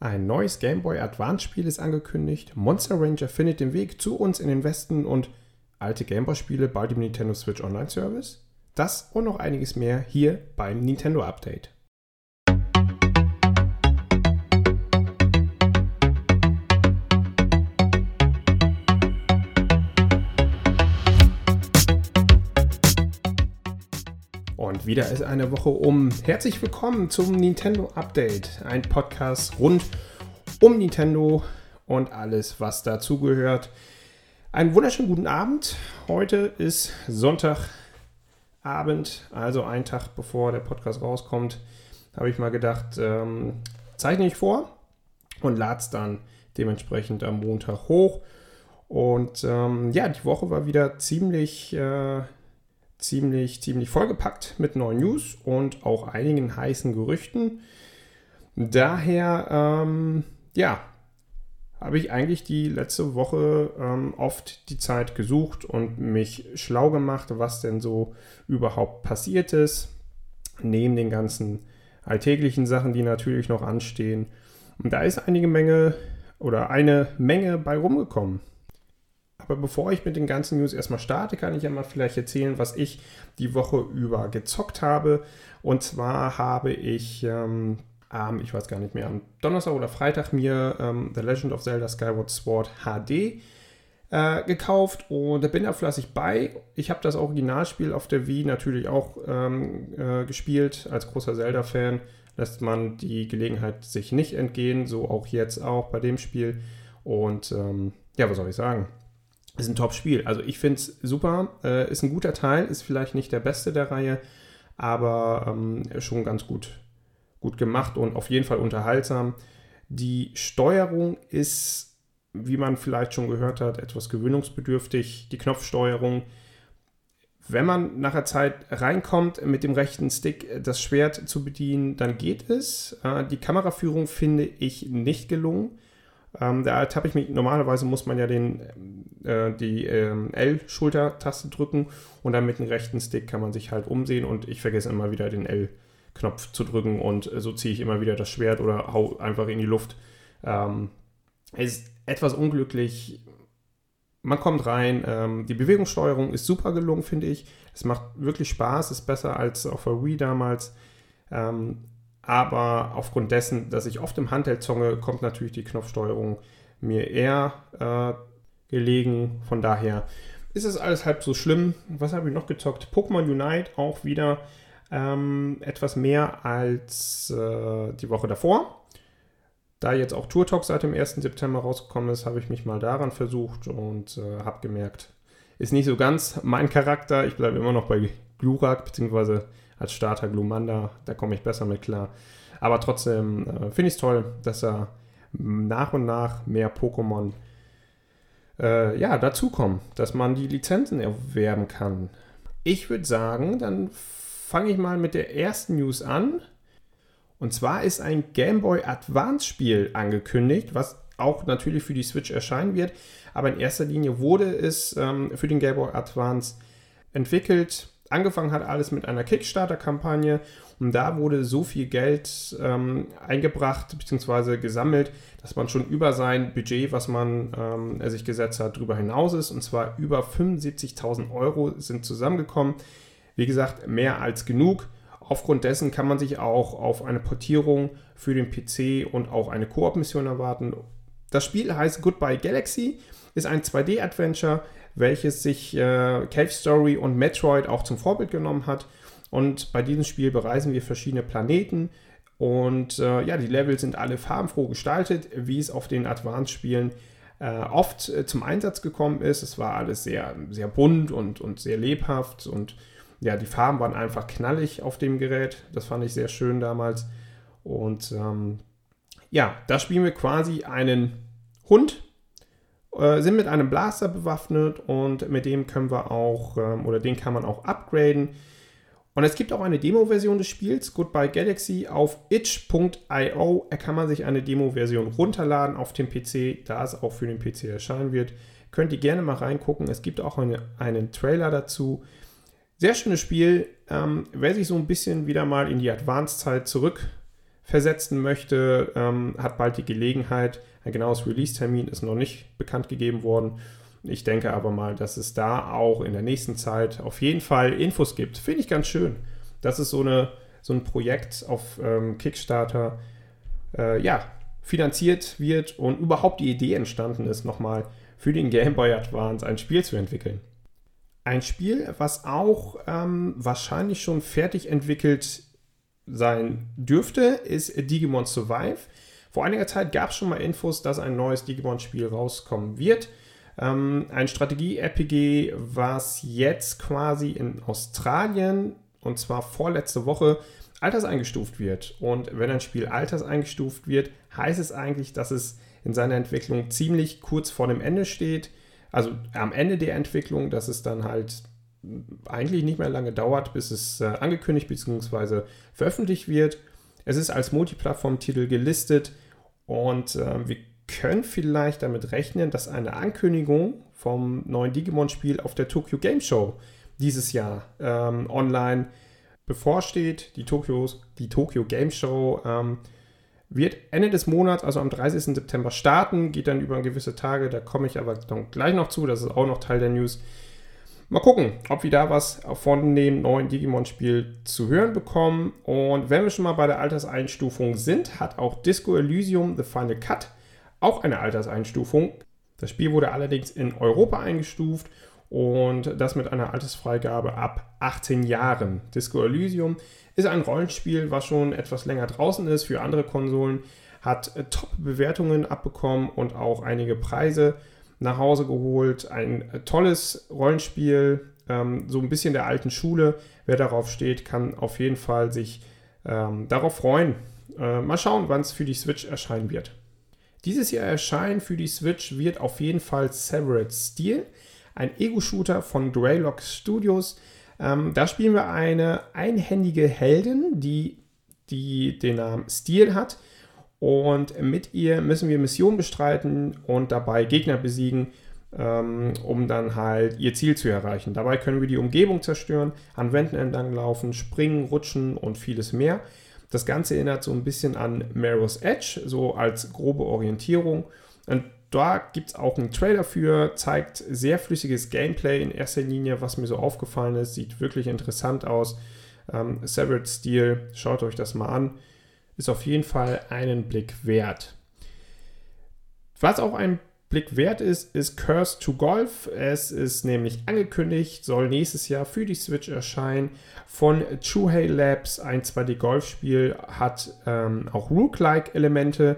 Ein neues Game Boy Advance Spiel ist angekündigt. Monster Ranger findet den Weg zu uns in den Westen und alte Game Boy Spiele bald im Nintendo Switch Online Service. Das und noch einiges mehr hier beim Nintendo Update. Und wieder ist eine Woche um. Herzlich willkommen zum Nintendo Update, ein Podcast rund um Nintendo und alles, was dazugehört. Einen wunderschönen guten Abend. Heute ist Sonntagabend, also ein Tag bevor der Podcast rauskommt. Habe ich mal gedacht, ähm, zeichne ich vor und lade es dann dementsprechend am Montag hoch. Und ähm, ja, die Woche war wieder ziemlich. Äh, ziemlich, ziemlich vollgepackt mit neuen News und auch einigen heißen Gerüchten. Daher, ähm, ja, habe ich eigentlich die letzte Woche ähm, oft die Zeit gesucht und mich schlau gemacht, was denn so überhaupt passiert ist, neben den ganzen alltäglichen Sachen, die natürlich noch anstehen. Und da ist einige Menge oder eine Menge bei rumgekommen. Aber bevor ich mit den ganzen News erstmal starte, kann ich ja mal vielleicht erzählen, was ich die Woche über gezockt habe. Und zwar habe ich ähm, am, ich weiß gar nicht mehr, am Donnerstag oder Freitag mir ähm, The Legend of Zelda Skyward Sword HD äh, gekauft und da bin da fleißig bei. Ich habe das Originalspiel auf der Wii natürlich auch ähm, äh, gespielt. Als großer Zelda-Fan lässt man die Gelegenheit sich nicht entgehen, so auch jetzt auch bei dem Spiel. Und ähm, ja, was soll ich sagen? Ist ein Top-Spiel. Also ich finde es super, äh, ist ein guter Teil, ist vielleicht nicht der beste der Reihe, aber ähm, schon ganz gut, gut gemacht und auf jeden Fall unterhaltsam. Die Steuerung ist, wie man vielleicht schon gehört hat, etwas gewöhnungsbedürftig. Die Knopfsteuerung, wenn man nach der Zeit reinkommt, mit dem rechten Stick das Schwert zu bedienen, dann geht es. Äh, die Kameraführung finde ich nicht gelungen. Ähm, da habe ich mich, normalerweise muss man ja den, äh, die ähm, L-Schultertaste drücken und dann mit dem rechten Stick kann man sich halt umsehen und ich vergesse immer wieder den L-Knopf zu drücken und äh, so ziehe ich immer wieder das Schwert oder hau einfach in die Luft. Ähm, ist etwas unglücklich. Man kommt rein, ähm, die Bewegungssteuerung ist super gelungen, finde ich. Es macht wirklich Spaß, ist besser als auf der Wii damals. Ähm, aber aufgrund dessen, dass ich oft im Handheld zonge, kommt natürlich die Knopfsteuerung mir eher äh, gelegen. Von daher ist es alles halb so schlimm. Was habe ich noch gezockt? Pokémon Unite auch wieder ähm, etwas mehr als äh, die Woche davor. Da jetzt auch Tour Talk seit dem 1. September rausgekommen ist, habe ich mich mal daran versucht und äh, habe gemerkt, ist nicht so ganz mein Charakter. Ich bleibe immer noch bei Glurak, beziehungsweise als Starter Glumanda, da komme ich besser mit klar. Aber trotzdem äh, finde ich es toll, dass er nach und nach mehr Pokémon äh, ja, dazukommen, dass man die Lizenzen erwerben kann. Ich würde sagen, dann fange ich mal mit der ersten News an. Und zwar ist ein Game Boy Advance Spiel angekündigt, was auch natürlich für die Switch erscheinen wird. Aber in erster Linie wurde es ähm, für den Game Boy Advance entwickelt Angefangen hat alles mit einer Kickstarter-Kampagne und da wurde so viel Geld ähm, eingebracht bzw. gesammelt, dass man schon über sein Budget, was man ähm, sich gesetzt hat, darüber hinaus ist. Und zwar über 75.000 Euro sind zusammengekommen. Wie gesagt, mehr als genug. Aufgrund dessen kann man sich auch auf eine Portierung für den PC und auch eine Koop-Mission erwarten. Das Spiel heißt Goodbye Galaxy, ist ein 2D-Adventure welches sich äh, Cave Story und Metroid auch zum Vorbild genommen hat. Und bei diesem Spiel bereisen wir verschiedene Planeten. Und äh, ja, die Level sind alle farbenfroh gestaltet, wie es auf den Advance-Spielen äh, oft äh, zum Einsatz gekommen ist. Es war alles sehr, sehr bunt und, und sehr lebhaft. Und ja, die Farben waren einfach knallig auf dem Gerät. Das fand ich sehr schön damals. Und ähm, ja, da spielen wir quasi einen Hund, äh, sind mit einem Blaster bewaffnet und mit dem können wir auch, ähm, oder den kann man auch upgraden. Und es gibt auch eine Demo-Version des Spiels, Goodbye Galaxy, auf itch.io kann man sich eine Demo-Version runterladen auf dem PC, da es auch für den PC erscheinen wird. Könnt ihr gerne mal reingucken. Es gibt auch eine, einen Trailer dazu. Sehr schönes Spiel. Ähm, wer sich so ein bisschen wieder mal in die Advanced-Zeit zurück versetzen möchte, ähm, hat bald die Gelegenheit. Ein genaues Release-Termin ist noch nicht bekannt gegeben worden. Ich denke aber mal, dass es da auch in der nächsten Zeit auf jeden Fall Infos gibt. Finde ich ganz schön. Das ist so, eine, so ein Projekt auf ähm, Kickstarter, äh, ja, finanziert wird und überhaupt die Idee entstanden ist, nochmal für den Game Boy Advance ein Spiel zu entwickeln. Ein Spiel, was auch ähm, wahrscheinlich schon fertig entwickelt sein dürfte, ist Digimon Survive. Vor einiger Zeit gab es schon mal Infos, dass ein neues Digimon-Spiel rauskommen wird. Ähm, ein Strategie-RPG, was jetzt quasi in Australien und zwar vorletzte Woche alterseingestuft wird. Und wenn ein Spiel alterseingestuft wird, heißt es eigentlich, dass es in seiner Entwicklung ziemlich kurz vor dem Ende steht. Also am Ende der Entwicklung, dass es dann halt eigentlich nicht mehr lange dauert, bis es äh, angekündigt bzw. veröffentlicht wird. Es ist als Multiplattform-Titel gelistet und äh, wir können vielleicht damit rechnen, dass eine Ankündigung vom neuen Digimon-Spiel auf der Tokyo Game Show dieses Jahr ähm, online bevorsteht. Die, Tokyos, die Tokyo Game Show ähm, wird Ende des Monats, also am 30. September, starten, geht dann über gewisse Tage, da komme ich aber gleich noch zu, das ist auch noch Teil der News. Mal gucken, ob wir da was von dem neuen Digimon-Spiel zu hören bekommen. Und wenn wir schon mal bei der Alterseinstufung sind, hat auch Disco Elysium The Final Cut auch eine Alterseinstufung. Das Spiel wurde allerdings in Europa eingestuft und das mit einer Altersfreigabe ab 18 Jahren. Disco Elysium ist ein Rollenspiel, was schon etwas länger draußen ist für andere Konsolen, hat Top-Bewertungen abbekommen und auch einige Preise nach Hause geholt. Ein äh, tolles Rollenspiel, ähm, so ein bisschen der alten Schule. Wer darauf steht, kann auf jeden Fall sich ähm, darauf freuen. Äh, mal schauen, wann es für die Switch erscheinen wird. Dieses Jahr erscheinen für die Switch wird auf jeden Fall Severed Steel, ein Ego-Shooter von Greylock Studios. Ähm, da spielen wir eine einhändige Heldin, die, die den Namen Steel hat und mit ihr müssen wir Missionen bestreiten und dabei Gegner besiegen, ähm, um dann halt ihr Ziel zu erreichen. Dabei können wir die Umgebung zerstören, an Wänden entlang laufen, springen, rutschen und vieles mehr. Das Ganze erinnert so ein bisschen an Marrow's Edge, so als grobe Orientierung. Und da gibt es auch einen Trailer für, zeigt sehr flüssiges Gameplay in erster Linie, was mir so aufgefallen ist. Sieht wirklich interessant aus. Ähm, Severed Steel, schaut euch das mal an ist auf jeden Fall einen Blick wert. Was auch ein Blick wert ist, ist Curse to Golf. Es ist nämlich angekündigt, soll nächstes Jahr für die Switch erscheinen. Von Chuhei Labs, ein 2D-Golfspiel, hat ähm, auch Rook-like-Elemente,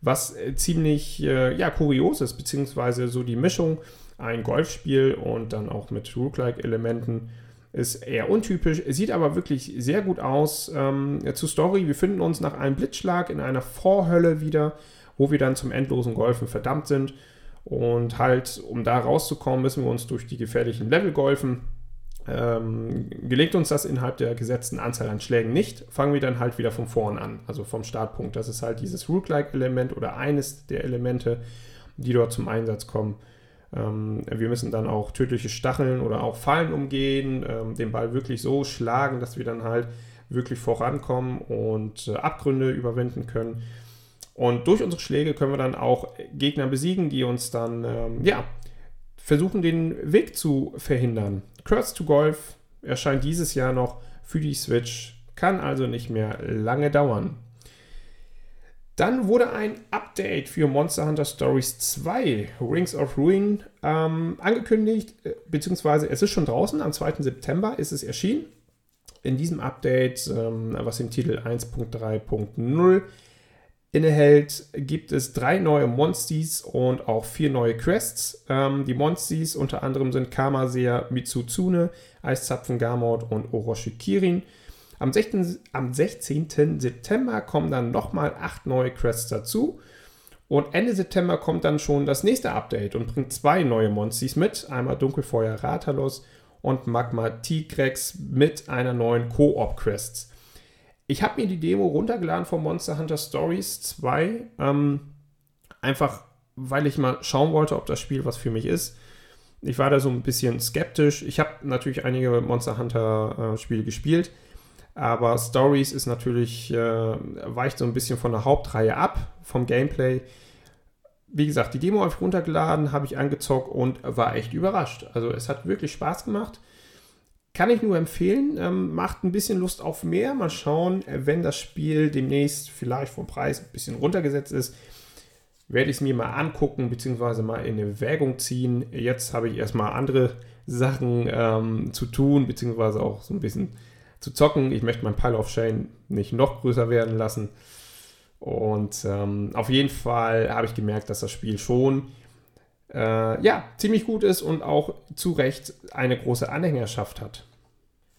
was äh, ziemlich äh, ja, kurios ist, beziehungsweise so die Mischung, ein Golfspiel und dann auch mit Rook-like-Elementen ist eher untypisch, sieht aber wirklich sehr gut aus. Ähm, zur Story, wir finden uns nach einem Blitzschlag in einer Vorhölle wieder, wo wir dann zum endlosen Golfen verdammt sind. Und halt, um da rauszukommen, müssen wir uns durch die gefährlichen Level golfen. Ähm, gelegt uns das innerhalb der gesetzten Anzahl an Schlägen nicht, fangen wir dann halt wieder von vorn an, also vom Startpunkt. Das ist halt dieses Rook-like-Element oder eines der Elemente, die dort zum Einsatz kommen. Ähm, wir müssen dann auch tödliche Stacheln oder auch Fallen umgehen, ähm, den Ball wirklich so schlagen, dass wir dann halt wirklich vorankommen und äh, Abgründe überwinden können. Und durch unsere Schläge können wir dann auch Gegner besiegen, die uns dann, ähm, ja, versuchen, den Weg zu verhindern. Curse to Golf erscheint dieses Jahr noch für die Switch, kann also nicht mehr lange dauern. Dann wurde ein Update für Monster Hunter Stories 2, Rings of Ruin, ähm, angekündigt, äh, beziehungsweise es ist schon draußen, am 2. September ist es erschienen. In diesem Update, ähm, was den Titel 1.3.0 innehält, gibt es drei neue Monsties und auch vier neue Quests. Ähm, die Monsties unter anderem sind Kamasea Mitsuzune, Eiszapfen Gamort und Orochi Kirin. Am 16, am 16. September kommen dann nochmal acht neue Quests dazu. Und Ende September kommt dann schon das nächste Update und bringt zwei neue Monsties mit. Einmal Dunkelfeuer Ratalos und Magma Tigrex mit einer neuen Koop-Quest. Ich habe mir die Demo runtergeladen von Monster Hunter Stories 2. Ähm, einfach, weil ich mal schauen wollte, ob das Spiel was für mich ist. Ich war da so ein bisschen skeptisch. Ich habe natürlich einige Monster Hunter äh, Spiele gespielt Aber Stories ist natürlich, äh, weicht so ein bisschen von der Hauptreihe ab, vom Gameplay. Wie gesagt, die Demo habe ich runtergeladen, habe ich angezockt und war echt überrascht. Also es hat wirklich Spaß gemacht. Kann ich nur empfehlen, ähm, macht ein bisschen Lust auf mehr. Mal schauen, wenn das Spiel demnächst vielleicht vom Preis ein bisschen runtergesetzt ist, werde ich es mir mal angucken, beziehungsweise mal in Erwägung ziehen. Jetzt habe ich erstmal andere Sachen ähm, zu tun, beziehungsweise auch so ein bisschen zu zocken. Ich möchte mein Pile of Shame nicht noch größer werden lassen. Und ähm, auf jeden Fall habe ich gemerkt, dass das Spiel schon äh, ja, ziemlich gut ist und auch zu Recht eine große Anhängerschaft hat.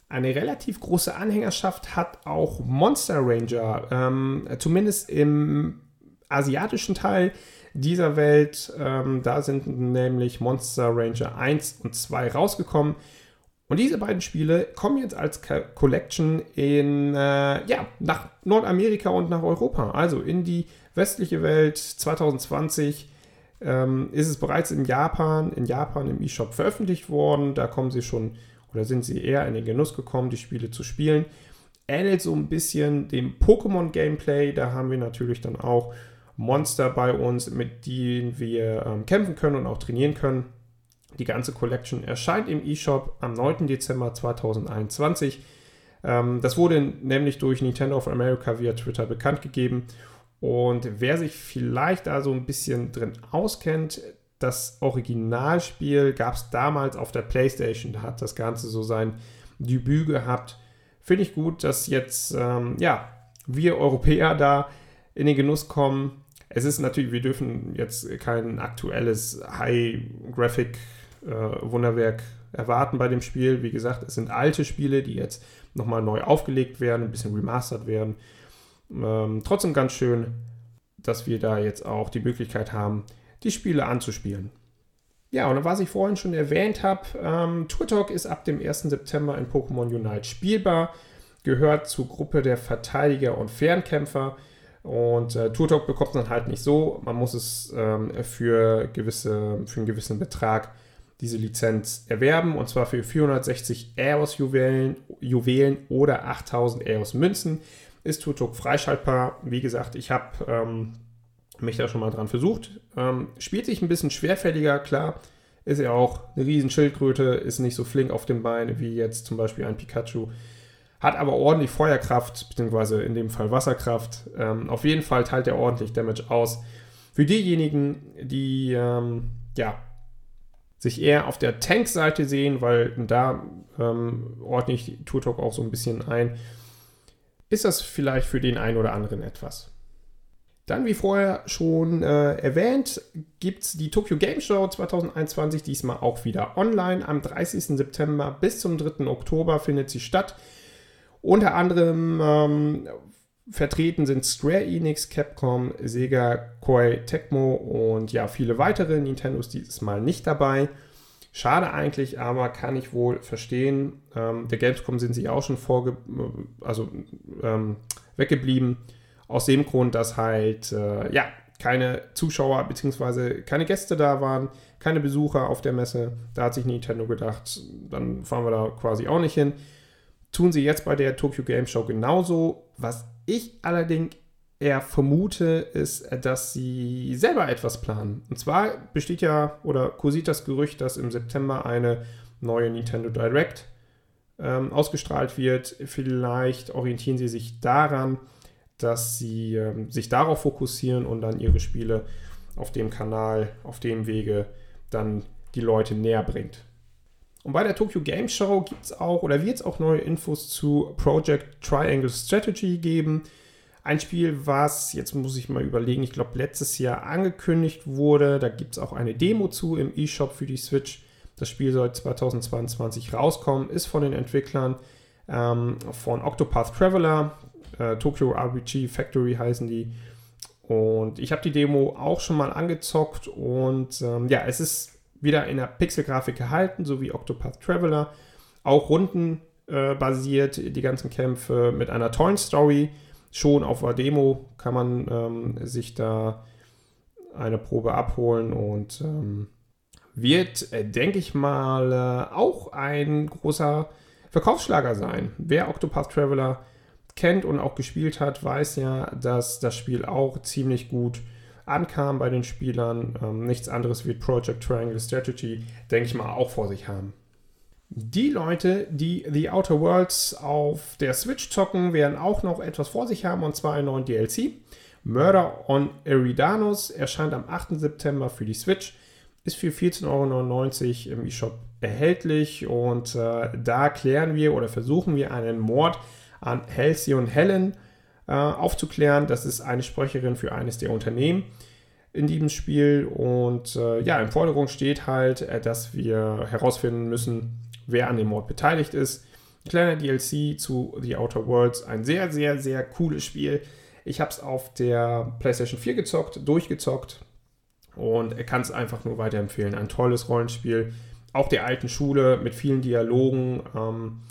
Eine relativ große Anhängerschaft hat auch Monster Ranger, ähm, zumindest im asiatischen Teil dieser Welt. Ähm, da sind nämlich Monster Ranger 1 und 2 rausgekommen. Und diese beiden Spiele kommen jetzt als Collection in, äh, ja, nach Nordamerika und nach Europa. Also in die westliche Welt 2020 ähm, ist es bereits in Japan, in Japan im eShop veröffentlicht worden. Da kommen sie schon oder sind sie eher in den Genuss gekommen, die Spiele zu spielen. Ähnelt so ein bisschen dem Pokémon-Gameplay. Da haben wir natürlich dann auch Monster bei uns, mit denen wir ähm, kämpfen können und auch trainieren können. Die ganze Collection erscheint im eShop am 9. Dezember 2021. Ähm, das wurde nämlich durch Nintendo of America via Twitter bekannt gegeben. Und wer sich vielleicht da so ein bisschen drin auskennt, das Originalspiel gab es damals auf der PlayStation. Da hat das Ganze so sein Debüt gehabt. Finde ich gut, dass jetzt ähm, ja, wir Europäer da in den Genuss kommen. Es ist natürlich, wir dürfen jetzt kein aktuelles High-Graphic äh, Wunderwerk erwarten bei dem Spiel. Wie gesagt, es sind alte Spiele, die jetzt nochmal neu aufgelegt werden, ein bisschen remastert werden. Ähm, trotzdem ganz schön, dass wir da jetzt auch die Möglichkeit haben, die Spiele anzuspielen. Ja, und was ich vorhin schon erwähnt habe, ähm, Turtok ist ab dem 1. September in Pokémon Unite spielbar, gehört zur Gruppe der Verteidiger und Fernkämpfer. Und äh, Turtok bekommt man halt nicht so. Man muss es ähm, für, gewisse, für einen gewissen Betrag diese Lizenz erwerben und zwar für 460 EOS-Juwelen Juwelen oder 8000 EOS-Münzen. Ist Tutok freischaltbar. Wie gesagt, ich habe ähm, mich da schon mal dran versucht. Ähm, spielt sich ein bisschen schwerfälliger, klar. Ist ja auch eine riesen Schildkröte, ist nicht so flink auf dem Bein wie jetzt zum Beispiel ein Pikachu. Hat aber ordentlich Feuerkraft, beziehungsweise in dem Fall Wasserkraft. Ähm, auf jeden Fall teilt er ordentlich Damage aus. Für diejenigen, die ähm, ja, sich eher auf der Tank-Seite sehen, weil da ähm, ordne ich Turtok auch so ein bisschen ein, ist das vielleicht für den einen oder anderen etwas. Dann, wie vorher schon äh, erwähnt, gibt es die Tokyo Game Show 2021 diesmal auch wieder online. Am 30. September bis zum 3. Oktober findet sie statt. Unter anderem ähm, Vertreten sind Square Enix, Capcom, Sega, Koei Tecmo und ja, viele weitere. Nintendo ist dieses Mal nicht dabei. Schade eigentlich, aber kann ich wohl verstehen. Ähm, der Gamescom sind sie auch schon vorge also, ähm, weggeblieben. Aus dem Grund, dass halt äh, ja, keine Zuschauer bzw. keine Gäste da waren, keine Besucher auf der Messe. Da hat sich Nintendo gedacht, dann fahren wir da quasi auch nicht hin. Tun sie jetzt bei der Tokyo Game Show genauso. Was ich allerdings eher vermute, ist, dass sie selber etwas planen. Und zwar besteht ja oder kursiert das Gerücht, dass im September eine neue Nintendo Direct ähm, ausgestrahlt wird. Vielleicht orientieren sie sich daran, dass sie ähm, sich darauf fokussieren und dann ihre Spiele auf dem Kanal, auf dem Wege dann die Leute näher bringt. Und bei der Tokyo Game Show gibt es auch oder wird es auch neue Infos zu Project Triangle Strategy geben. Ein Spiel, was, jetzt muss ich mal überlegen, ich glaube letztes Jahr angekündigt wurde. Da gibt es auch eine Demo zu im eShop für die Switch. Das Spiel soll 2022 rauskommen, ist von den Entwicklern ähm, von Octopath Traveler, äh, Tokyo RPG Factory heißen die. Und ich habe die Demo auch schon mal angezockt und ähm, ja, es ist wieder in der Pixelgrafik gehalten, so wie Octopath Traveler. Auch rundenbasiert, äh, die ganzen Kämpfe mit einer tollen Story. Schon auf der Demo kann man ähm, sich da eine Probe abholen und ähm, wird, äh, denke ich mal, äh, auch ein großer Verkaufsschlager sein. Wer Octopath Traveler kennt und auch gespielt hat, weiß ja, dass das Spiel auch ziemlich gut ankam bei den Spielern. Ähm, nichts anderes wird Project Triangle Strategy, denke ich mal, auch vor sich haben. Die Leute, die The Outer Worlds auf der Switch zocken, werden auch noch etwas vor sich haben, und zwar einen neuen DLC. Murder on Eridanus erscheint am 8. September für die Switch, ist für 14,99 Euro im eShop erhältlich und äh, da klären wir oder versuchen wir einen Mord an Halcyon Helen äh, aufzuklären. Das ist eine Sprecherin für eines der Unternehmen in diesem Spiel und äh, ja, im Vordergrund steht halt, äh, dass wir herausfinden müssen, wer an dem Mord beteiligt ist. Kleiner DLC zu The Outer Worlds, ein sehr, sehr, sehr cooles Spiel. Ich habe es auf der PlayStation 4 gezockt, durchgezockt und kann es einfach nur weiterempfehlen. Ein tolles Rollenspiel, auch der alten Schule mit vielen Dialogen. Ähm,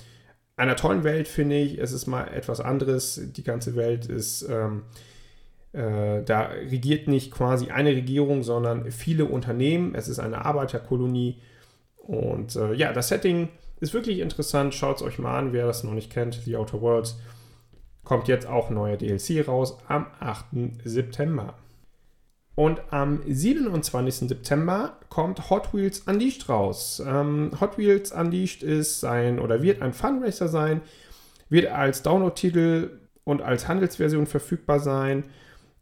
einer tollen Welt finde ich, es ist mal etwas anderes. Die ganze Welt ist, ähm, äh, da regiert nicht quasi eine Regierung, sondern viele Unternehmen. Es ist eine Arbeiterkolonie und äh, ja, das Setting ist wirklich interessant. Schaut es euch mal an, wer das noch nicht kennt. The Outer Worlds kommt jetzt auch neuer DLC raus am 8. September. Und am 27. September kommt Hot Wheels Unleashed raus. Ähm, Hot Wheels Unleashed ist ein oder wird ein Funracer sein, wird als Download-Titel und als Handelsversion verfügbar sein.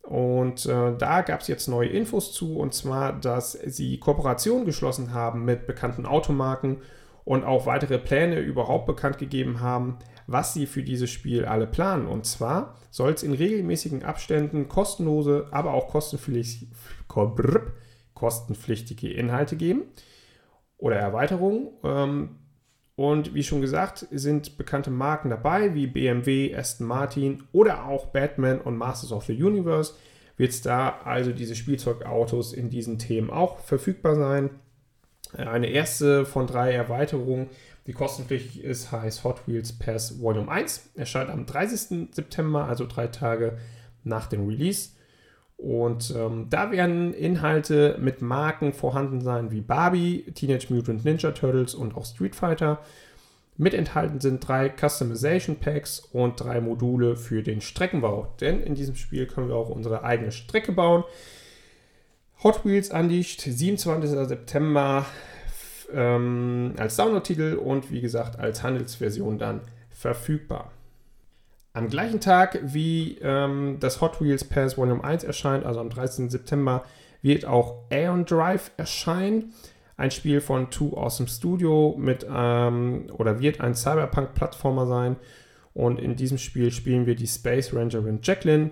Und äh, da gab es jetzt neue Infos zu, und zwar, dass sie Kooperationen geschlossen haben mit bekannten Automarken und auch weitere Pläne überhaupt bekannt gegeben haben, was sie für dieses Spiel alle planen. Und zwar soll es in regelmäßigen Abständen kostenlose, aber auch kostenpflichtige Inhalte geben oder Erweiterungen. Ähm, und wie schon gesagt, sind bekannte Marken dabei, wie BMW, Aston Martin oder auch Batman und Masters of the Universe. Wird es da also diese Spielzeugautos in diesen Themen auch verfügbar sein. Eine erste von drei Erweiterungen, die kostenpflichtig ist, heißt Hot Wheels Pass Volume 1. Erscheint am 30. September, also drei Tage nach dem Release. Und ähm, da werden Inhalte mit Marken vorhanden sein wie Barbie, Teenage Mutant Ninja Turtles und auch Street Fighter. Mit enthalten sind drei Customization Packs und drei Module für den Streckenbau. Denn in diesem Spiel können wir auch unsere eigene Strecke bauen. Hot Wheels Unleashed, 27. September ähm, als Download-Titel und wie gesagt als Handelsversion dann verfügbar. Am gleichen Tag wie ähm, das Hot Wheels Pass Volume 1 erscheint, also am 13. September, wird auch Aeon Drive erscheinen. Ein Spiel von Two Awesome Studio mit ähm, oder wird ein Cyberpunk-Plattformer sein. Und in diesem Spiel spielen wir die Space Rangerin Jacqueline,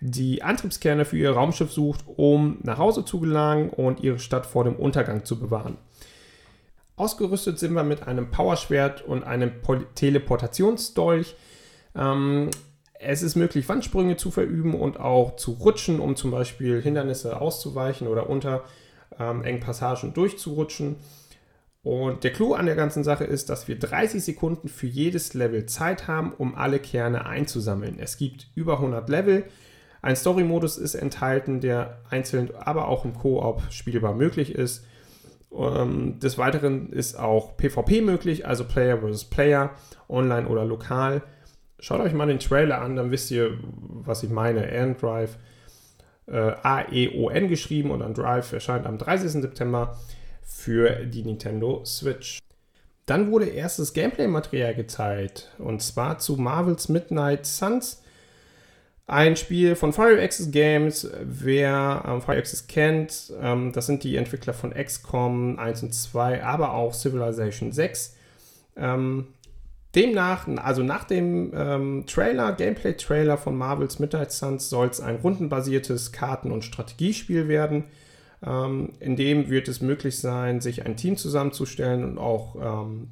die Antriebskerne für ihr Raumschiff sucht, um nach Hause zu gelangen und ihre Stadt vor dem Untergang zu bewahren. Ausgerüstet sind wir mit einem Powerschwert und einem Teleportationsdolch ähm, es ist möglich, Wandsprünge zu verüben und auch zu rutschen, um zum Beispiel Hindernisse auszuweichen oder unter ähm, engen Passagen durchzurutschen. Und der Clou an der ganzen Sache ist, dass wir 30 Sekunden für jedes Level Zeit haben, um alle Kerne einzusammeln. Es gibt über 100 Level. Ein Story-Modus ist enthalten, der einzeln, aber auch im Koop spielbar möglich ist. Ähm, des Weiteren ist auch PvP möglich, also Player vs. Player, online oder lokal. Schaut euch mal den Trailer an, dann wisst ihr, was ich meine. Aeon Drive, äh, A-E-O-N geschrieben und dann Drive erscheint am 30. September für die Nintendo Switch. Dann wurde erstes Gameplay-Material gezeigt und zwar zu Marvel's Midnight Suns. Ein Spiel von Fire Access Games. Wer ähm, Fire Access kennt, ähm, das sind die Entwickler von XCOM 1 und 2, aber auch Civilization 6. Ähm, Demnach, also nach dem ähm, Trailer, Gameplay-Trailer von Marvel's Midnight Suns, soll es ein rundenbasiertes Karten- und Strategiespiel werden. Ähm, in dem wird es möglich sein, sich ein Team zusammenzustellen und auch ähm,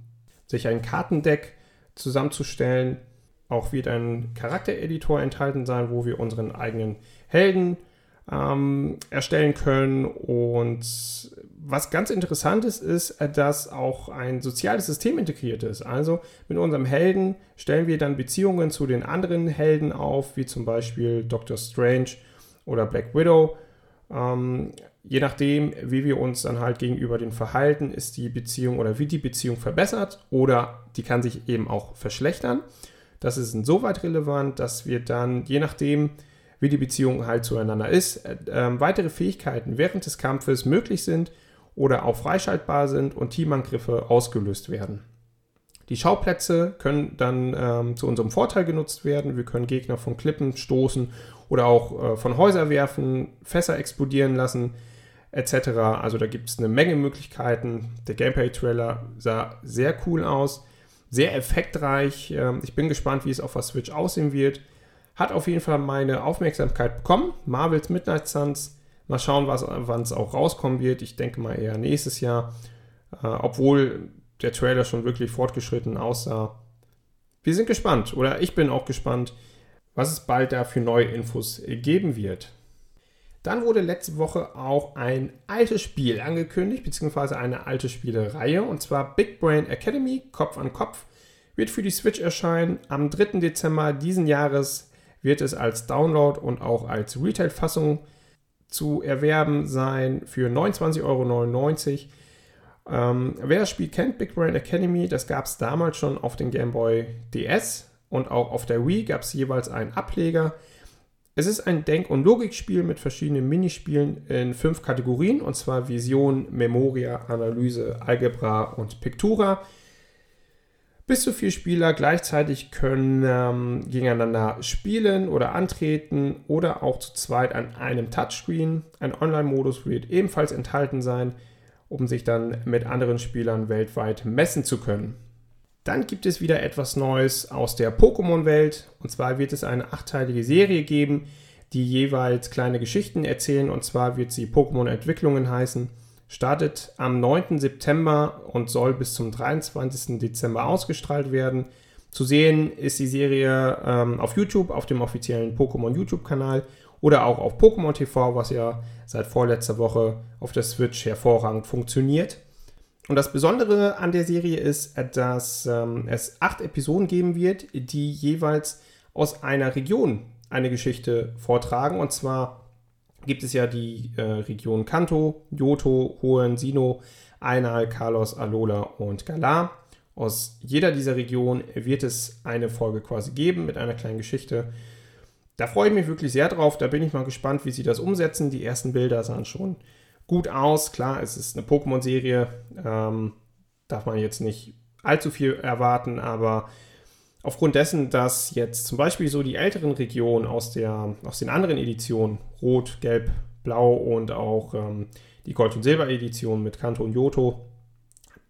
sich ein Kartendeck zusammenzustellen. Auch wird ein Charaktereditor enthalten sein, wo wir unseren eigenen Helden ähm, erstellen können. Und was ganz interessant ist, ist, dass auch ein soziales System integriert ist. Also mit unserem Helden stellen wir dann Beziehungen zu den anderen Helden auf, wie zum Beispiel Doctor Strange oder Black Widow. Ähm, je nachdem, wie wir uns dann halt gegenüber den verhalten, ist die Beziehung oder wie die Beziehung verbessert oder die kann sich eben auch verschlechtern. Das ist insoweit relevant, dass wir dann, je nachdem, wie die Beziehung halt zueinander ist, äh, äh, weitere Fähigkeiten während des Kampfes möglich sind oder auch freischaltbar sind und Teamangriffe ausgelöst werden. Die Schauplätze können dann ähm, zu unserem Vorteil genutzt werden. Wir können Gegner von Klippen stoßen oder auch äh, von Häusern werfen, Fässer explodieren lassen, etc. Also da gibt es eine Menge Möglichkeiten. Der Gameplay-Trailer sah sehr cool aus, sehr effektreich. Ähm, ich bin gespannt, wie es auf der Switch aussehen wird. Hat auf jeden Fall meine Aufmerksamkeit bekommen. Marvels Midnight Suns. Mal schauen, wann es auch rauskommen wird. Ich denke mal eher nächstes Jahr. Äh, obwohl der Trailer schon wirklich fortgeschritten aussah. Wir sind gespannt, oder ich bin auch gespannt, was es bald da für neue Infos geben wird. Dann wurde letzte Woche auch ein altes Spiel angekündigt, beziehungsweise eine alte Spielereihe, und zwar Big Brain Academy, Kopf an Kopf, wird für die Switch erscheinen. Am 3. Dezember diesen Jahres wird es als Download und auch als Retail-Fassung zu erwerben sein für 29,99 Euro. Ähm, wer das Spiel kennt, Big Brain Academy, das gab es damals schon auf den Game Boy DS und auch auf der Wii gab es jeweils einen Ableger. Es ist ein Denk- und Logikspiel mit verschiedenen Minispielen in fünf Kategorien, und zwar Vision, Memoria, Analyse, Algebra und Pictura. Bis zu vier Spieler gleichzeitig können ähm, gegeneinander spielen oder antreten oder auch zu zweit an einem Touchscreen. Ein Online-Modus wird ebenfalls enthalten sein um sich dann mit anderen Spielern weltweit messen zu können. Dann gibt es wieder etwas Neues aus der Pokémon-Welt. Und zwar wird es eine achteilige Serie geben, die jeweils kleine Geschichten erzählen. Und zwar wird sie Pokémon-Entwicklungen heißen. Startet am 9. September und soll bis zum 23. Dezember ausgestrahlt werden. Zu sehen ist die Serie ähm, auf YouTube, auf dem offiziellen Pokémon YouTube-Kanal oder auch auf Pokémon TV, was ja seit vorletzter Woche auf der Switch hervorragend funktioniert. Und das Besondere an der Serie ist, dass ähm, es acht Episoden geben wird, die jeweils aus einer Region eine Geschichte vortragen. Und zwar gibt es ja die äh, Region Kanto, Yoto, Hohen, Sino, Ainal, Carlos, Alola und Galar. Aus jeder dieser Regionen wird es eine Folge quasi geben mit einer kleinen Geschichte. Da freue ich mich wirklich sehr drauf. Da bin ich mal gespannt, wie sie das umsetzen. Die ersten Bilder sahen schon gut aus. Klar, es ist eine Pokémon-Serie. Ähm, darf man jetzt nicht allzu viel erwarten, aber aufgrund dessen, dass jetzt zum Beispiel so die älteren Regionen aus, der, aus den anderen Editionen, Rot, Gelb, Blau und auch ähm, die Gold- und Silber-Edition mit Kanto und Yoto,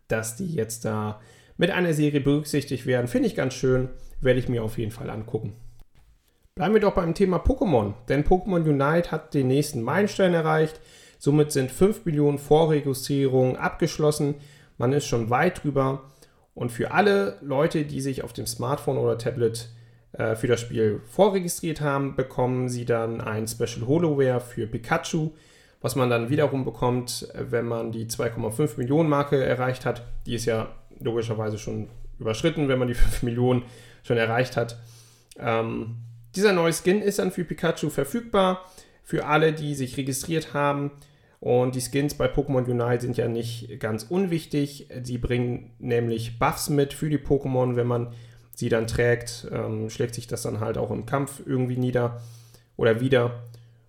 dass die jetzt da mit einer Serie berücksichtigt werden, finde ich ganz schön. Werde ich mir auf jeden Fall angucken. Bleiben wir doch beim Thema Pokémon, denn Pokémon Unite hat den nächsten Meilenstein erreicht. Somit sind 5 Millionen Vorregistrierungen abgeschlossen. Man ist schon weit drüber. Und für alle Leute, die sich auf dem Smartphone oder Tablet äh, für das Spiel vorregistriert haben, bekommen sie dann ein Special Holoware für Pikachu, was man dann wiederum bekommt, wenn man die 2,5 Millionen Marke erreicht hat. Die ist ja logischerweise schon überschritten, wenn man die 5 Millionen schon erreicht hat. Ähm, dieser neue Skin ist dann für Pikachu verfügbar, für alle, die sich registriert haben. Und die Skins bei Pokémon Unite sind ja nicht ganz unwichtig. Sie bringen nämlich Buffs mit für die Pokémon. Wenn man sie dann trägt, ähm, schlägt sich das dann halt auch im Kampf irgendwie nieder oder wieder.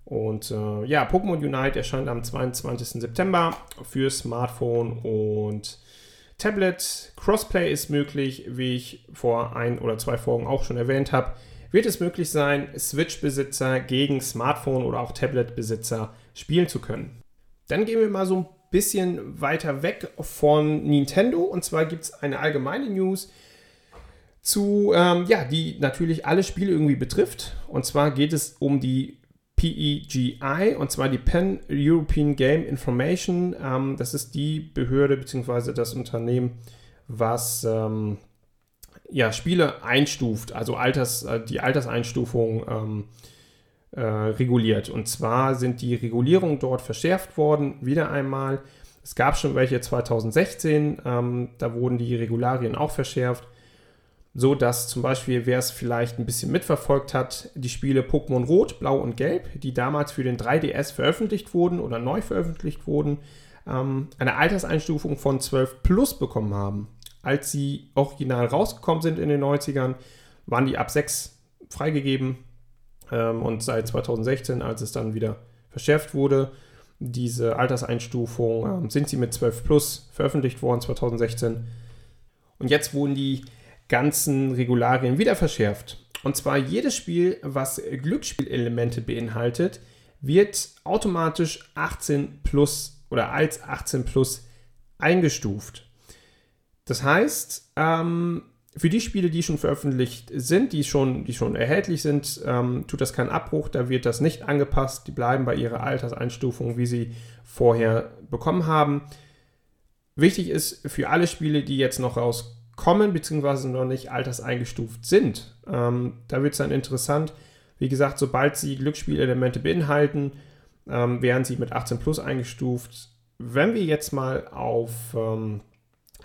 Und äh, ja, Pokémon Unite erscheint am 22. September für Smartphone und Tablet. Crossplay ist möglich, wie ich vor ein oder zwei Folgen auch schon erwähnt habe wird es möglich sein, Switch-Besitzer gegen Smartphone- oder auch Tablet-Besitzer spielen zu können. Dann gehen wir mal so ein bisschen weiter weg von Nintendo. Und zwar gibt es eine allgemeine News zu, ähm, ja, die natürlich alle Spiele irgendwie betrifft. Und zwar geht es um die PEGI, und zwar die Pan European Game Information. Ähm, das ist die Behörde bzw. das Unternehmen, was ähm, ja, Spiele einstuft, also Alters, äh, die Alterseinstufung ähm, äh, reguliert. Und zwar sind die Regulierungen dort verschärft worden, wieder einmal. Es gab schon welche 2016, ähm, da wurden die Regularien auch verschärft. so dass zum Beispiel, wer es vielleicht ein bisschen mitverfolgt hat, die Spiele Pokémon Rot, Blau und Gelb, die damals für den 3DS veröffentlicht wurden oder neu veröffentlicht wurden, ähm, eine Alterseinstufung von 12 plus bekommen haben. Als sie original rausgekommen sind in den 90ern, waren die ab 6 freigegeben ähm, und seit 2016, als es dann wieder verschärft wurde, diese Alterseinstufung, ähm, sind sie mit 12 plus veröffentlicht worden 2016. Und jetzt wurden die ganzen Regularien wieder verschärft. Und zwar jedes Spiel, was Glücksspielelemente beinhaltet, wird automatisch 18 plus oder als 18 plus eingestuft. Das heißt, ähm, für die Spiele, die schon veröffentlicht sind, die schon, die schon erhältlich sind, ähm, tut das keinen Abbruch, da wird das nicht angepasst, die bleiben bei ihrer Alterseinstufung, wie sie vorher bekommen haben. Wichtig ist für alle Spiele, die jetzt noch rauskommen, beziehungsweise noch nicht alterseingestuft sind, ähm, da wird es dann interessant, wie gesagt, sobald sie Glücksspielelemente beinhalten, ähm, werden sie mit 18 plus eingestuft. Wenn wir jetzt mal auf ähm,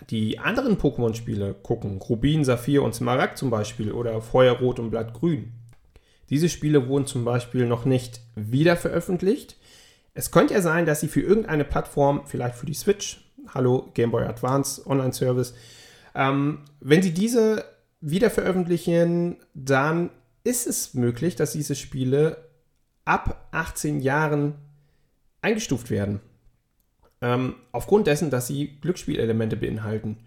die anderen Pokémon-Spiele gucken, Rubin, Saphir und Smaragd zum Beispiel oder Feuerrot und Blattgrün, diese Spiele wurden zum Beispiel noch nicht wieder veröffentlicht. Es könnte ja sein, dass sie für irgendeine Plattform, vielleicht für die Switch, hallo Game Boy Advance Online Service, ähm, wenn sie diese wieder veröffentlichen, dann ist es möglich, dass diese Spiele ab 18 Jahren eingestuft werden. Ähm, aufgrund dessen, dass sie Glücksspielelemente beinhalten.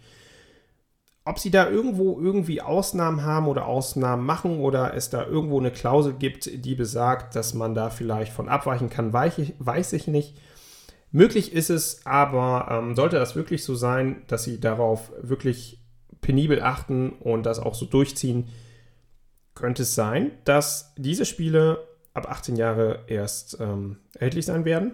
Ob sie da irgendwo irgendwie Ausnahmen haben oder Ausnahmen machen oder es da irgendwo eine Klausel gibt, die besagt, dass man da vielleicht von abweichen kann, weiß ich nicht. Möglich ist es, aber ähm, sollte das wirklich so sein, dass sie darauf wirklich penibel achten und das auch so durchziehen, könnte es sein, dass diese Spiele ab 18 Jahre erst ähm, erhältlich sein werden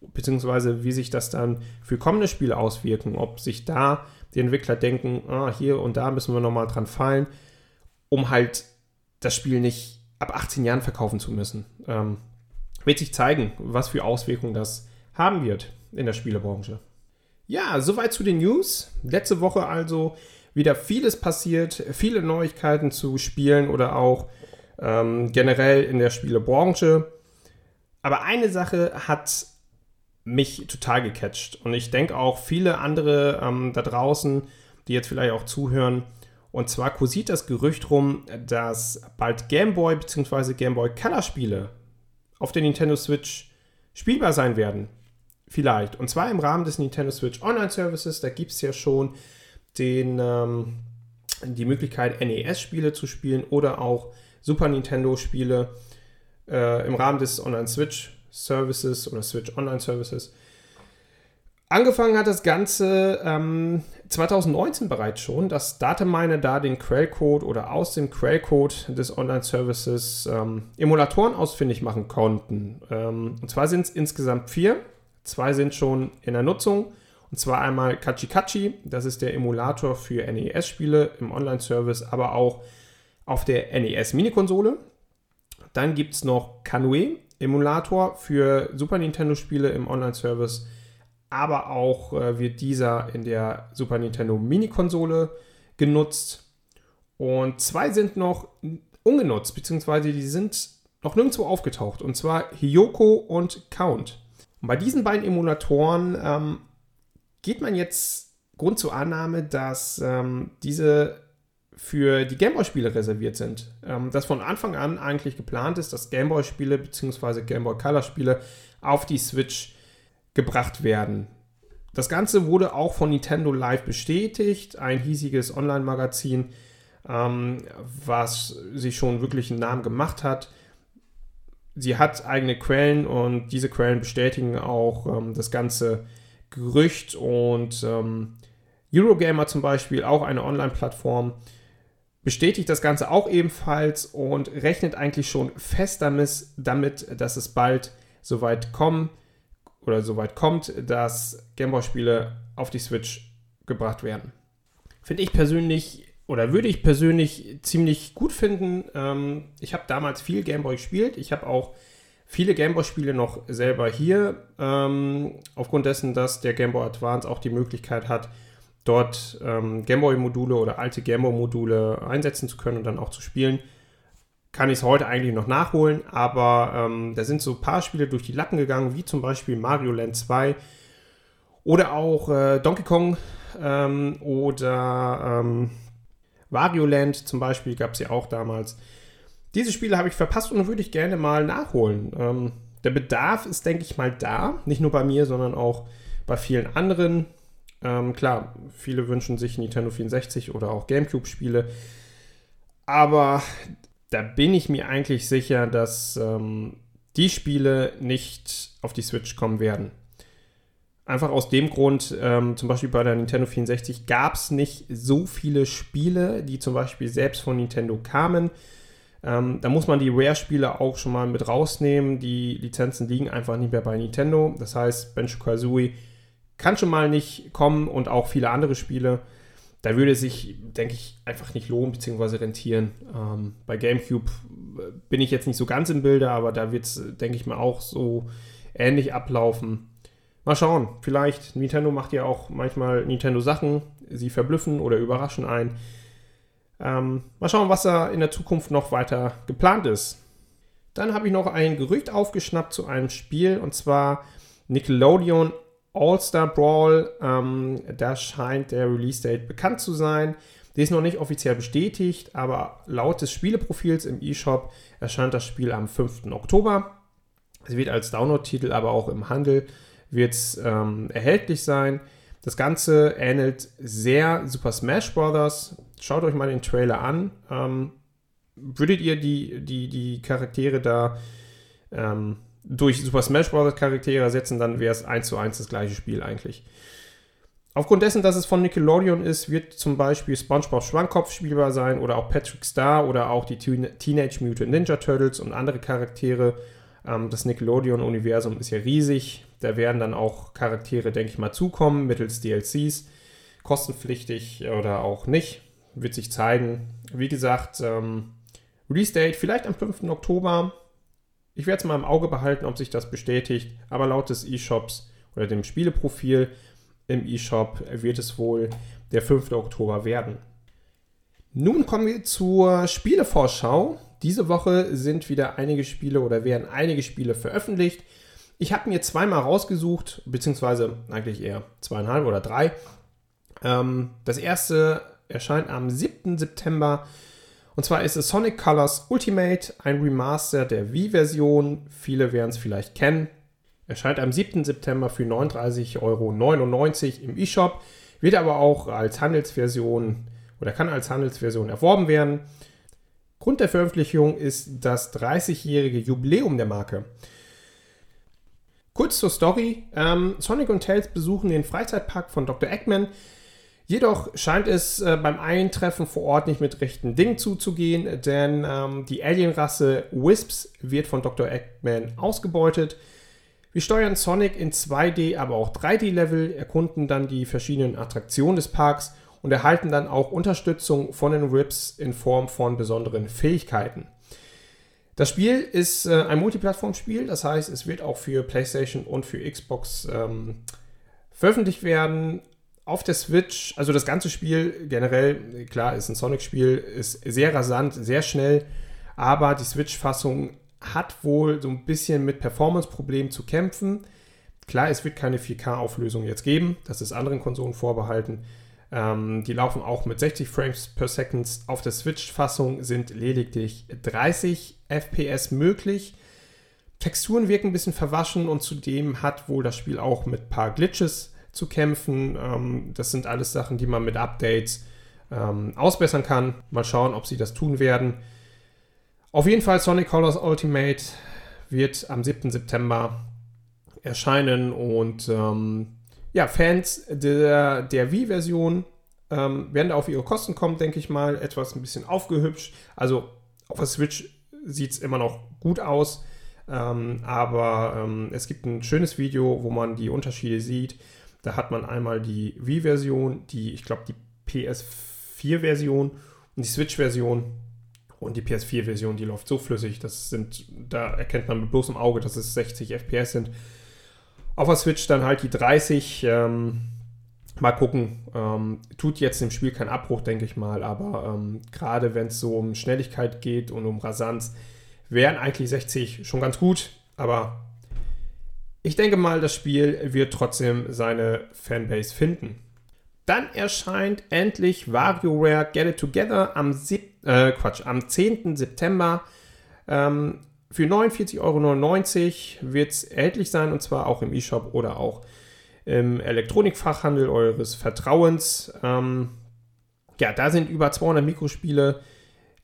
beziehungsweise wie sich das dann für kommende Spiele auswirken, ob sich da die Entwickler denken, ah, hier und da müssen wir nochmal dran fallen, um halt das Spiel nicht ab 18 Jahren verkaufen zu müssen. Ähm, wird sich zeigen, was für Auswirkungen das haben wird in der Spielebranche. Ja, soweit zu den News. Letzte Woche also wieder vieles passiert, viele Neuigkeiten zu Spielen oder auch ähm, generell in der Spielebranche. Aber eine Sache hat mich total gecatcht. Und ich denke auch viele andere ähm, da draußen, die jetzt vielleicht auch zuhören. Und zwar kursiert das Gerücht rum, dass bald Game Boy bzw. Game Boy Color Spiele auf der Nintendo Switch spielbar sein werden. Vielleicht. Und zwar im Rahmen des Nintendo Switch Online Services. Da gibt es ja schon den, ähm, die Möglichkeit, NES-Spiele zu spielen oder auch Super Nintendo-Spiele äh, im Rahmen des Online Switch Services oder Switch Online Services. Angefangen hat das Ganze ähm, 2019 bereits schon, dass Dataminer da den Quellcode oder aus dem Quellcode des Online-Services ähm, Emulatoren ausfindig machen konnten. Ähm, und zwar sind es insgesamt vier. Zwei sind schon in der Nutzung. Und zwar einmal Kachikachi, das ist der Emulator für NES-Spiele im Online-Service, aber auch auf der NES-Minikonsole. Dann gibt es noch Kanue, Emulator für Super Nintendo-Spiele im Online-Service, aber auch äh, wird dieser in der Super Nintendo Mini-Konsole genutzt. Und zwei sind noch ungenutzt, beziehungsweise die sind noch nirgendwo aufgetaucht, und zwar Hiyoko und Count. Und bei diesen beiden Emulatoren ähm, geht man jetzt Grund zur Annahme, dass ähm, diese für die Gameboy-Spiele reserviert sind. Ähm, dass von Anfang an eigentlich geplant ist, dass Gameboy-Spiele bzw. Gameboy Color-Spiele auf die Switch gebracht werden. Das Ganze wurde auch von Nintendo Live bestätigt, ein hiesiges Online-Magazin, ähm, was sich schon wirklich einen Namen gemacht hat. Sie hat eigene Quellen und diese Quellen bestätigen auch ähm, das ganze Gerücht und ähm, Eurogamer zum Beispiel, auch eine Online-Plattform, bestätigt das Ganze auch ebenfalls und rechnet eigentlich schon fest damit, dass es bald soweit kommen oder soweit kommt, dass Gameboy-Spiele auf die Switch gebracht werden. Finde ich persönlich oder würde ich persönlich ziemlich gut finden. Ähm, ich habe damals viel Gameboy gespielt. Ich habe auch viele Gameboy-Spiele noch selber hier, ähm, aufgrund dessen, dass der Gameboy Advance auch die Möglichkeit hat, dort ähm, Gameboy-Module oder alte Gameboy-Module einsetzen zu können und dann auch zu spielen. Kann ich es heute eigentlich noch nachholen, aber ähm, da sind so ein paar Spiele durch die Lappen gegangen, wie zum Beispiel Mario Land 2 oder auch äh, Donkey Kong ähm, oder ähm, Wario Land zum Beispiel gab es ja auch damals. Diese Spiele habe ich verpasst und würde ich gerne mal nachholen. Ähm, der Bedarf ist, denke ich mal, da. Nicht nur bei mir, sondern auch bei vielen anderen. Ähm, klar, viele wünschen sich Nintendo 64 oder auch GameCube-Spiele. Aber da bin ich mir eigentlich sicher, dass ähm, die Spiele nicht auf die Switch kommen werden. Einfach aus dem Grund, ähm, zum Beispiel bei der Nintendo 64 gab es nicht so viele Spiele, die zum Beispiel selbst von Nintendo kamen. Ähm, da muss man die Rare-Spiele auch schon mal mit rausnehmen. Die Lizenzen liegen einfach nicht mehr bei Nintendo. Das heißt, Benjo Kazooie kann schon mal nicht kommen und auch viele andere Spiele. Da würde es sich, denke ich, einfach nicht lohnen bzw. rentieren. Ähm, bei GameCube äh, bin ich jetzt nicht so ganz im Bilde, aber da wird es, denke ich mal, auch so ähnlich ablaufen. Mal schauen, vielleicht Nintendo macht ja auch manchmal Nintendo-Sachen, sie verblüffen oder überraschen ein. Ähm, mal schauen, was da in der Zukunft noch weiter geplant ist. Dann habe ich noch ein Gerücht aufgeschnappt zu einem Spiel und zwar Nickelodeon All-Star Brawl, ähm, da scheint der Release-Date bekannt zu sein. Die ist noch nicht offiziell bestätigt, aber laut des Spieleprofils im eShop erscheint das Spiel am 5. Oktober. Es wird als Download-Titel, aber auch im Handel wird ähm, erhältlich sein. Das Ganze ähnelt sehr Super Smash Bros. Schaut euch mal den Trailer an. Ähm, würdet ihr die, die, die Charaktere da ähm, durch Super Smash Bros. Charaktere ersetzen, dann wäre es eins zu eins das gleiche Spiel eigentlich. Aufgrund dessen, dass es von Nickelodeon ist, wird zum Beispiel SpongeBob Schwammkopf spielbar sein oder auch Patrick Star oder auch die Teenage Mutant Ninja Turtles und andere Charaktere. Ähm, das Nickelodeon-Universum ist ja riesig. Da werden dann auch Charaktere, denke ich mal, zukommen mittels DLCs. Kostenpflichtig oder auch nicht. Wird sich zeigen. Wie gesagt, ähm, Release Date vielleicht am 5. Oktober. Ich werde es mal im Auge behalten, ob sich das bestätigt. Aber laut des E-Shops oder dem Spieleprofil im E-Shop wird es wohl der 5. Oktober werden. Nun kommen wir zur Spielevorschau. Diese Woche sind wieder einige Spiele oder werden einige Spiele veröffentlicht. Ich habe mir zweimal rausgesucht, beziehungsweise eigentlich eher zweieinhalb oder drei. Ähm, das erste erscheint am 7. September. Und zwar ist es Sonic Colors Ultimate, ein Remaster der Wii-Version. Viele werden es vielleicht kennen. Erscheint am 7. September für 39,99 Euro im eShop, wird aber auch als Handelsversion oder kann als Handelsversion erworben werden. Grund der Veröffentlichung ist das 30-jährige Jubiläum der Marke. Kurz zur Story. Ähm, Sonic und Tails besuchen den Freizeitpark von Dr. Eggman. Jedoch scheint es äh, beim Eintreffen vor Ort nicht mit rechten Dingen zuzugehen, denn ähm, die Alienrasse Wisps wird von Dr. Eggman ausgebeutet. Wir steuern Sonic in 2D, aber auch 3D-Level, erkunden dann die verschiedenen Attraktionen des Parks und erhalten dann auch Unterstützung von den Rips in Form von besonderen Fähigkeiten. Das Spiel ist äh, ein Multiplattform-Spiel, das heißt, es wird auch für PlayStation und für Xbox ähm, veröffentlicht werden. Auf der Switch, also das ganze Spiel generell, klar, ist ein Sonic-Spiel, ist sehr rasant, sehr schnell, aber die Switch-Fassung hat wohl so ein bisschen mit Performance-Problemen zu kämpfen. Klar, es wird keine 4K-Auflösung jetzt geben, das ist anderen Konsolen vorbehalten. Ähm, die laufen auch mit 60 Frames per Second. Auf der Switch-Fassung sind lediglich 30 FPS möglich. Texturen wirken ein bisschen verwaschen und zudem hat wohl das Spiel auch mit ein paar Glitches zu kämpfen. Ähm, das sind alles Sachen, die man mit Updates ähm, ausbessern kann. Mal schauen, ob sie das tun werden. Auf jeden Fall Sonic Colors Ultimate wird am 7. September erscheinen und ähm, ja, Fans der, der Wii-Version ähm, werden da auf ihre Kosten kommen, denke ich mal. Etwas ein bisschen aufgehübscht. Also auf der Switch sieht es immer noch gut aus. Ähm, aber ähm, es gibt ein schönes Video, wo man die Unterschiede sieht. Da hat man einmal die Wii-Version, die, ich glaube, die PS4-Version und die Switch-Version. Und die PS4-Version, die läuft so flüssig, das sind, da erkennt man mit bloßem Auge, dass es 60 FPS sind. Auf der Switch dann halt die 30. Ähm, Mal gucken. Ähm, tut jetzt dem Spiel keinen Abbruch, denke ich mal, aber ähm, gerade wenn es so um Schnelligkeit geht und um Rasanz, wären eigentlich 60 schon ganz gut. Aber ich denke mal, das Spiel wird trotzdem seine Fanbase finden. Dann erscheint endlich WarioWare Get It Together am, äh, Quatsch, am 10. September. Ähm, für 49,99 Euro wird es erhältlich sein und zwar auch im eShop oder auch im Elektronikfachhandel eures Vertrauens. Ähm, ja, da sind über 200 Mikrospiele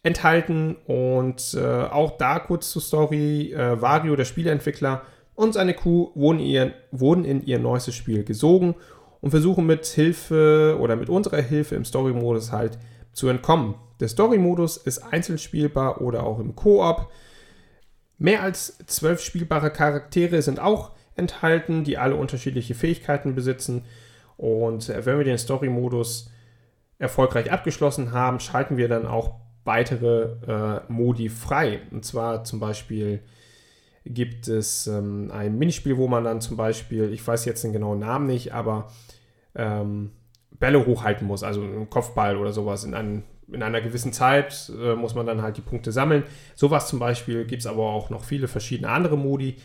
enthalten und äh, auch da kurz zur Story. Äh, Vario, der Spieleentwickler, und seine Crew wurden, ihr, wurden in ihr neuestes Spiel gesogen und versuchen mit Hilfe oder mit unserer Hilfe im Story-Modus halt zu entkommen. Der Story-Modus ist einzeln spielbar oder auch im Koop. Mehr als zwölf spielbare Charaktere sind auch enthalten, die alle unterschiedliche Fähigkeiten besitzen. Und äh, wenn wir den Story-Modus erfolgreich abgeschlossen haben, schalten wir dann auch weitere äh, Modi frei. Und zwar zum Beispiel gibt es ähm, ein Minispiel, wo man dann zum Beispiel, ich weiß jetzt den genauen Namen nicht, aber ähm, Bälle hochhalten muss, also einen Kopfball oder sowas in, einem, in einer gewissen Zeit äh, muss man dann halt die Punkte sammeln. Sowas zum Beispiel gibt es aber auch noch viele verschiedene andere Modi.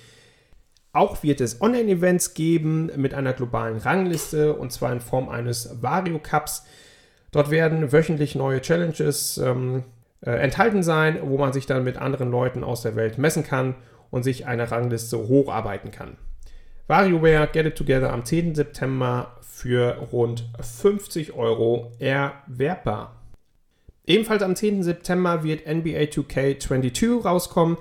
Auch wird es Online-Events geben mit einer globalen Rangliste und zwar in Form eines Vario Cups. Dort werden wöchentlich neue Challenges ähm, äh, enthalten sein, wo man sich dann mit anderen Leuten aus der Welt messen kann und sich eine Rangliste hocharbeiten kann. WarioWare Get It Together am 10. September für rund 50 Euro erwerbbar. Ebenfalls am 10. September wird NBA 2K22 rauskommen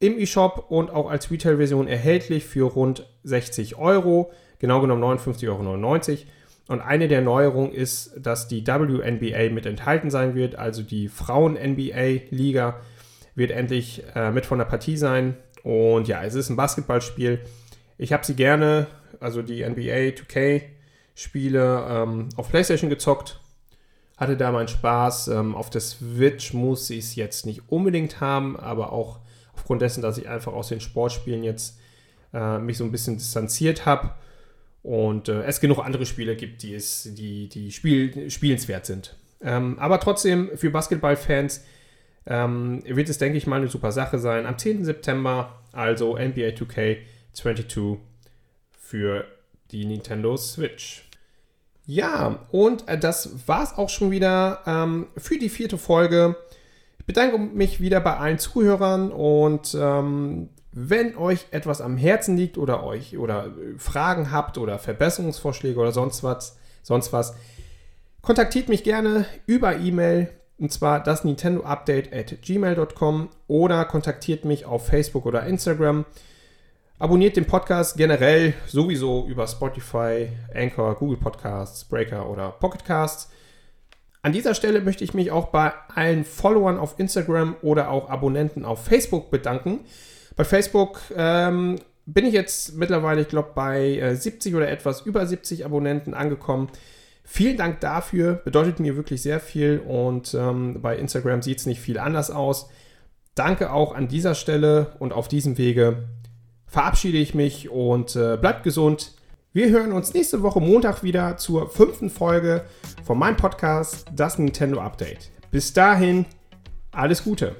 im eShop und auch als Retail-Version erhältlich für rund 60 Euro, genau genommen 59,99 Euro. Und eine der Neuerungen ist, dass die WNBA mit enthalten sein wird, also die Frauen-NBA-Liga wird endlich äh, mit von der Partie sein. Und ja, es ist ein Basketballspiel. Ich habe sie gerne, also die NBA 2K-Spiele, ähm, auf PlayStation gezockt. Hatte da meinen Spaß. Ähm, auf der Switch muss ich es jetzt nicht unbedingt haben, aber auch aufgrund dessen, dass ich einfach aus den Sportspielen jetzt äh, mich so ein bisschen distanziert habe und äh, es genug andere Spiele gibt, die, es, die, die Spiel, spielenswert sind. Ähm, aber trotzdem für Basketballfans ähm, wird es, denke ich mal, eine super Sache sein. Am 10. September, also NBA 2K22 für die Nintendo Switch. Ja, und äh, das war es auch schon wieder ähm, für die vierte Folge bedanke mich wieder bei allen Zuhörern und ähm, wenn euch etwas am Herzen liegt oder euch oder äh, Fragen habt oder Verbesserungsvorschläge oder sonst was, sonst was, kontaktiert mich gerne über E-Mail und zwar das Nintendo Update at gmail.com oder kontaktiert mich auf Facebook oder Instagram. Abonniert den Podcast generell sowieso über Spotify, Anchor, Google Podcasts, Breaker oder Pocket Casts. An dieser Stelle möchte ich mich auch bei allen Followern auf Instagram oder auch Abonnenten auf Facebook bedanken. Bei Facebook ähm, bin ich jetzt mittlerweile, ich glaube, bei äh, 70 oder etwas über 70 Abonnenten angekommen. Vielen Dank dafür, bedeutet mir wirklich sehr viel und ähm, bei Instagram sieht es nicht viel anders aus. Danke auch an dieser Stelle und auf diesem Wege verabschiede ich mich und äh, bleibt gesund. Wir hören uns nächste Woche Montag wieder zur fünften Folge von meinem Podcast, das Nintendo Update. Bis dahin, alles Gute.